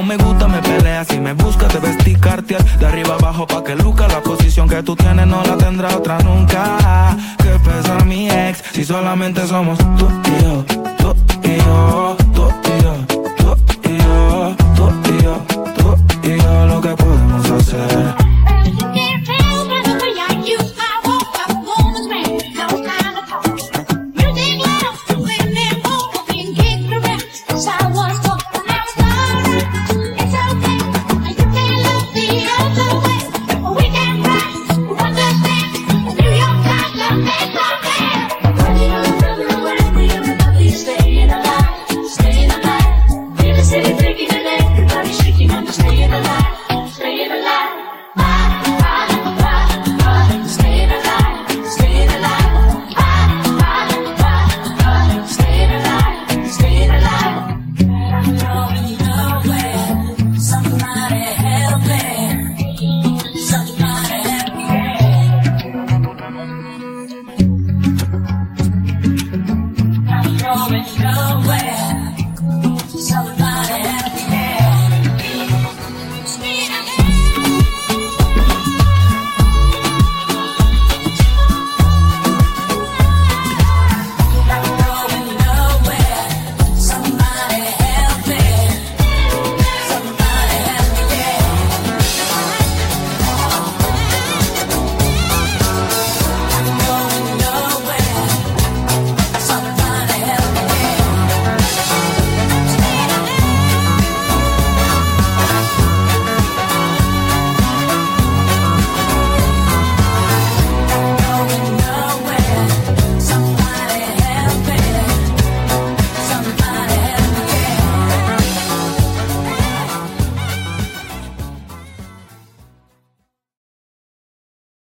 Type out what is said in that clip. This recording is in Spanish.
Como me gusta me peleas y me buscas te vestir cartier. De arriba abajo pa' que luca La posición que tú tienes no la tendrá otra nunca. Que pesa mi ex Si solamente somos tú y yo, tú y yo Go away.